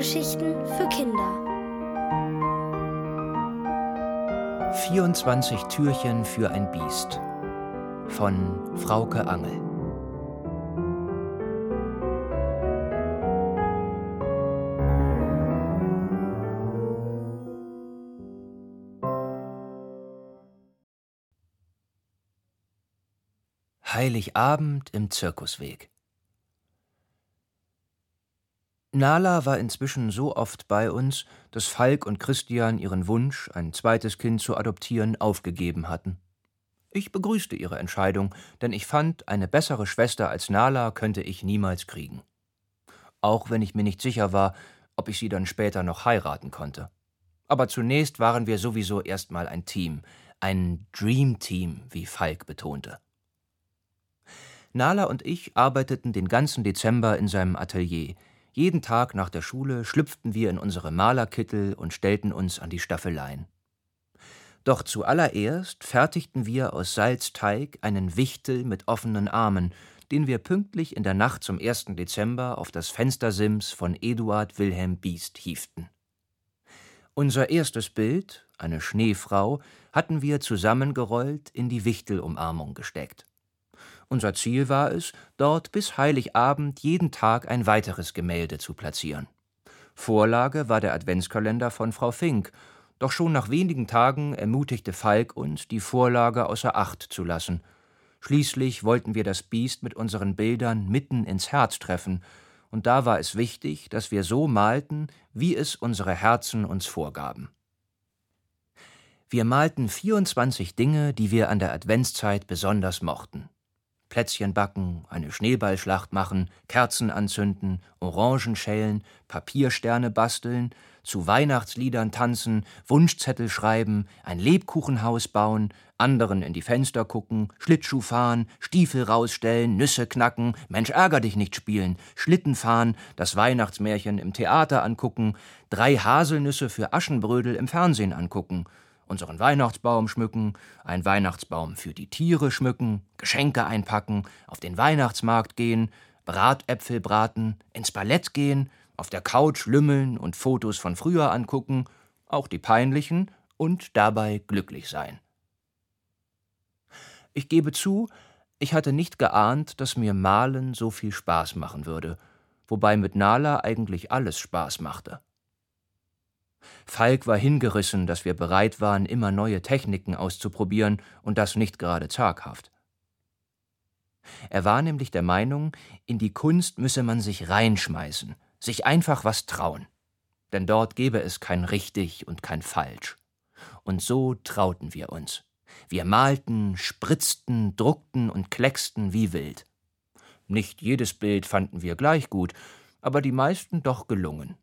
Hörgeschichten für Kinder. 24 Türchen für ein Biest von Frauke Angel. Heiligabend im Zirkusweg. Nala war inzwischen so oft bei uns, dass Falk und Christian ihren Wunsch, ein zweites Kind zu adoptieren, aufgegeben hatten. Ich begrüßte ihre Entscheidung, denn ich fand, eine bessere Schwester als Nala könnte ich niemals kriegen. Auch wenn ich mir nicht sicher war, ob ich sie dann später noch heiraten konnte. Aber zunächst waren wir sowieso erstmal ein Team, ein Dream Team, wie Falk betonte. Nala und ich arbeiteten den ganzen Dezember in seinem Atelier. Jeden Tag nach der Schule schlüpften wir in unsere Malerkittel und stellten uns an die Staffeleien. Doch zuallererst fertigten wir aus Salzteig einen Wichtel mit offenen Armen, den wir pünktlich in der Nacht zum 1. Dezember auf das Fenstersims von Eduard Wilhelm Biest hieften. Unser erstes Bild, eine Schneefrau, hatten wir zusammengerollt in die Wichtelumarmung gesteckt. Unser Ziel war es, dort bis Heiligabend jeden Tag ein weiteres Gemälde zu platzieren. Vorlage war der Adventskalender von Frau Fink, doch schon nach wenigen Tagen ermutigte Falk uns, die Vorlage außer Acht zu lassen. Schließlich wollten wir das Biest mit unseren Bildern mitten ins Herz treffen, und da war es wichtig, dass wir so malten, wie es unsere Herzen uns vorgaben. Wir malten 24 Dinge, die wir an der Adventszeit besonders mochten. Plätzchen backen, eine Schneeballschlacht machen, Kerzen anzünden, Orangen schälen, Papiersterne basteln, zu Weihnachtsliedern tanzen, Wunschzettel schreiben, ein Lebkuchenhaus bauen, anderen in die Fenster gucken, Schlittschuh fahren, Stiefel rausstellen, Nüsse knacken, Mensch ärger dich nicht spielen, Schlitten fahren, das Weihnachtsmärchen im Theater angucken, drei Haselnüsse für Aschenbrödel im Fernsehen angucken, unseren Weihnachtsbaum schmücken, einen Weihnachtsbaum für die Tiere schmücken, Geschenke einpacken, auf den Weihnachtsmarkt gehen, Bratäpfel braten, ins Ballett gehen, auf der Couch lümmeln und Fotos von früher angucken, auch die peinlichen, und dabei glücklich sein. Ich gebe zu, ich hatte nicht geahnt, dass mir Malen so viel Spaß machen würde, wobei mit Nala eigentlich alles Spaß machte. Falk war hingerissen, dass wir bereit waren, immer neue Techniken auszuprobieren und das nicht gerade zaghaft. Er war nämlich der Meinung, in die Kunst müsse man sich reinschmeißen, sich einfach was trauen. Denn dort gäbe es kein richtig und kein falsch. Und so trauten wir uns. Wir malten, spritzten, druckten und klecksten wie wild. Nicht jedes Bild fanden wir gleich gut, aber die meisten doch gelungen.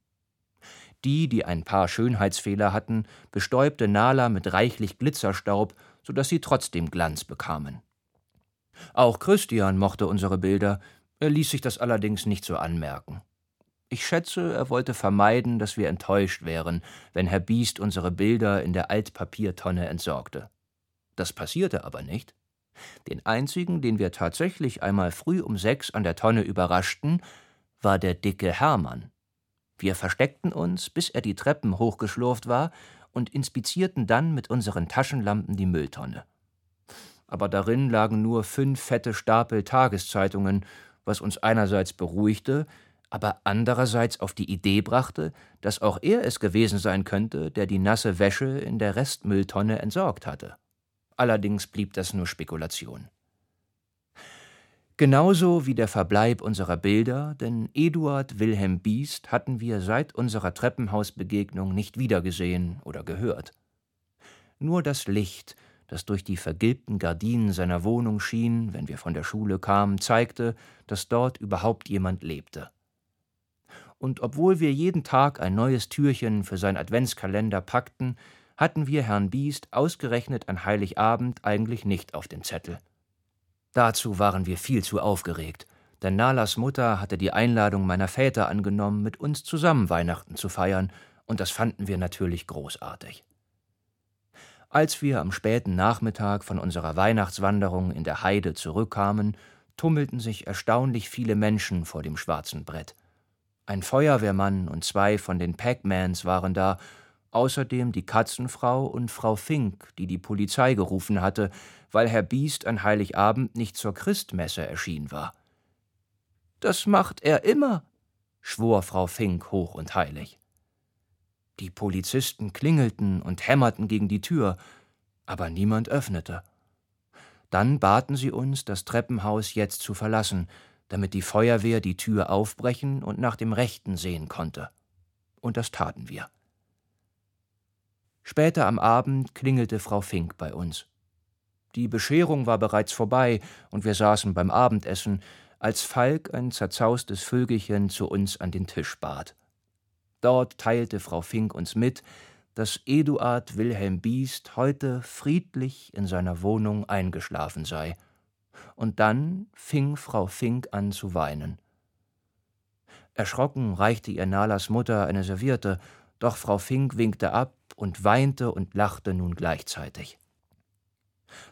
Die, die ein paar Schönheitsfehler hatten, bestäubte Nala mit reichlich Glitzerstaub, so dass sie trotzdem Glanz bekamen. Auch Christian mochte unsere Bilder, er ließ sich das allerdings nicht so anmerken. Ich schätze, er wollte vermeiden, dass wir enttäuscht wären, wenn Herr Biest unsere Bilder in der Altpapiertonne entsorgte. Das passierte aber nicht. Den einzigen, den wir tatsächlich einmal früh um sechs an der Tonne überraschten, war der dicke Hermann. Wir versteckten uns, bis er die Treppen hochgeschlurft war, und inspizierten dann mit unseren Taschenlampen die Mülltonne. Aber darin lagen nur fünf fette Stapel Tageszeitungen, was uns einerseits beruhigte, aber andererseits auf die Idee brachte, dass auch er es gewesen sein könnte, der die nasse Wäsche in der Restmülltonne entsorgt hatte. Allerdings blieb das nur Spekulation. Genauso wie der Verbleib unserer Bilder, denn Eduard Wilhelm Biest hatten wir seit unserer Treppenhausbegegnung nicht wiedergesehen oder gehört. Nur das Licht, das durch die vergilbten Gardinen seiner Wohnung schien, wenn wir von der Schule kamen, zeigte, dass dort überhaupt jemand lebte. Und obwohl wir jeden Tag ein neues Türchen für sein Adventskalender packten, hatten wir Herrn Biest ausgerechnet an Heiligabend eigentlich nicht auf dem Zettel. Dazu waren wir viel zu aufgeregt, denn Nalas Mutter hatte die Einladung meiner Väter angenommen, mit uns zusammen Weihnachten zu feiern, und das fanden wir natürlich großartig. Als wir am späten Nachmittag von unserer Weihnachtswanderung in der Heide zurückkamen, tummelten sich erstaunlich viele Menschen vor dem schwarzen Brett. Ein Feuerwehrmann und zwei von den Packmans waren da, außerdem die Katzenfrau und Frau Fink, die die Polizei gerufen hatte, weil Herr Biest an Heiligabend nicht zur Christmesse erschienen war. Das macht er immer, schwor Frau Fink hoch und heilig. Die Polizisten klingelten und hämmerten gegen die Tür, aber niemand öffnete. Dann baten sie uns, das Treppenhaus jetzt zu verlassen, damit die Feuerwehr die Tür aufbrechen und nach dem Rechten sehen konnte. Und das taten wir. Später am Abend klingelte Frau Fink bei uns. Die Bescherung war bereits vorbei und wir saßen beim Abendessen, als Falk ein zerzaustes Vögelchen zu uns an den Tisch bat. Dort teilte Frau Fink uns mit, dass Eduard Wilhelm Biest heute friedlich in seiner Wohnung eingeschlafen sei. Und dann fing Frau Fink an zu weinen. Erschrocken reichte ihr Nalas Mutter eine Serviette, doch Frau Fink winkte ab und weinte und lachte nun gleichzeitig.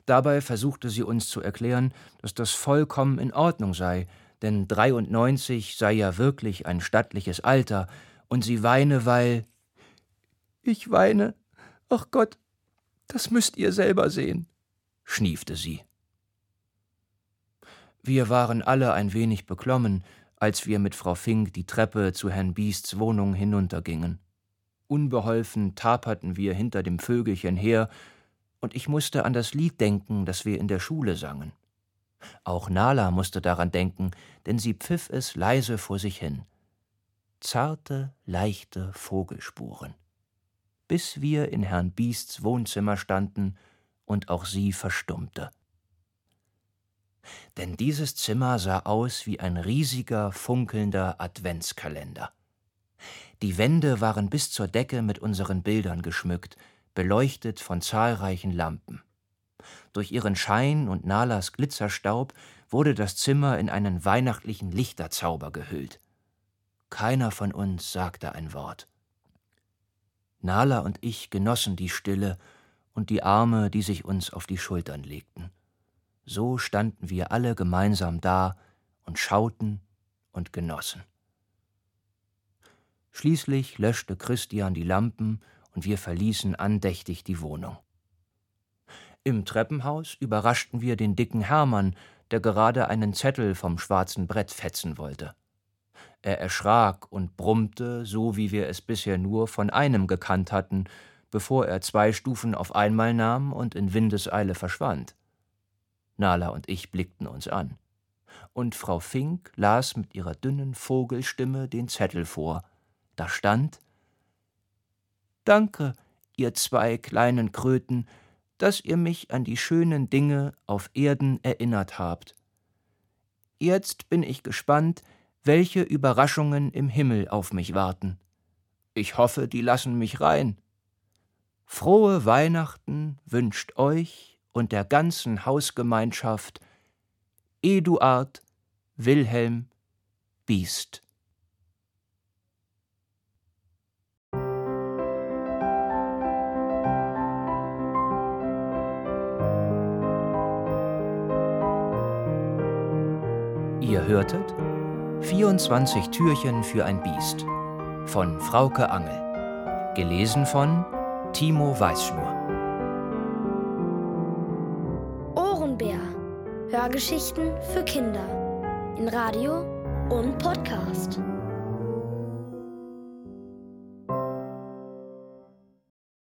Dabei versuchte sie uns zu erklären, dass das vollkommen in Ordnung sei, denn 93 sei ja wirklich ein stattliches Alter, und sie weine, weil ich weine. Ach Gott, das müsst ihr selber sehen, schniefte sie. Wir waren alle ein wenig beklommen, als wir mit Frau Fink die Treppe zu Herrn Biests Wohnung hinuntergingen. Unbeholfen taperten wir hinter dem Vögelchen her, und ich musste an das Lied denken, das wir in der Schule sangen. Auch Nala musste daran denken, denn sie pfiff es leise vor sich hin. Zarte, leichte Vogelspuren bis wir in Herrn Biests Wohnzimmer standen und auch sie verstummte. Denn dieses Zimmer sah aus wie ein riesiger, funkelnder Adventskalender. Die Wände waren bis zur Decke mit unseren Bildern geschmückt, beleuchtet von zahlreichen Lampen. Durch ihren Schein und Nalas Glitzerstaub wurde das Zimmer in einen weihnachtlichen Lichterzauber gehüllt. Keiner von uns sagte ein Wort. Nala und ich genossen die Stille und die Arme, die sich uns auf die Schultern legten. So standen wir alle gemeinsam da und schauten und genossen. Schließlich löschte Christian die Lampen und wir verließen andächtig die Wohnung. Im Treppenhaus überraschten wir den dicken Hermann, der gerade einen Zettel vom schwarzen Brett fetzen wollte. Er erschrak und brummte, so wie wir es bisher nur von einem gekannt hatten, bevor er zwei Stufen auf einmal nahm und in Windeseile verschwand. Nala und ich blickten uns an. Und Frau Fink las mit ihrer dünnen Vogelstimme den Zettel vor. Da stand Danke, ihr zwei kleinen Kröten, dass ihr mich an die schönen Dinge auf Erden erinnert habt. Jetzt bin ich gespannt, welche Überraschungen im Himmel auf mich warten. Ich hoffe, die lassen mich rein. Frohe Weihnachten wünscht euch und der ganzen Hausgemeinschaft Eduard Wilhelm Biest. Ihr hörtet 24 Türchen für ein Biest von Frauke Angel. Gelesen von Timo Weißschnur. Ohrenbär. Hörgeschichten für Kinder. In Radio und Podcast.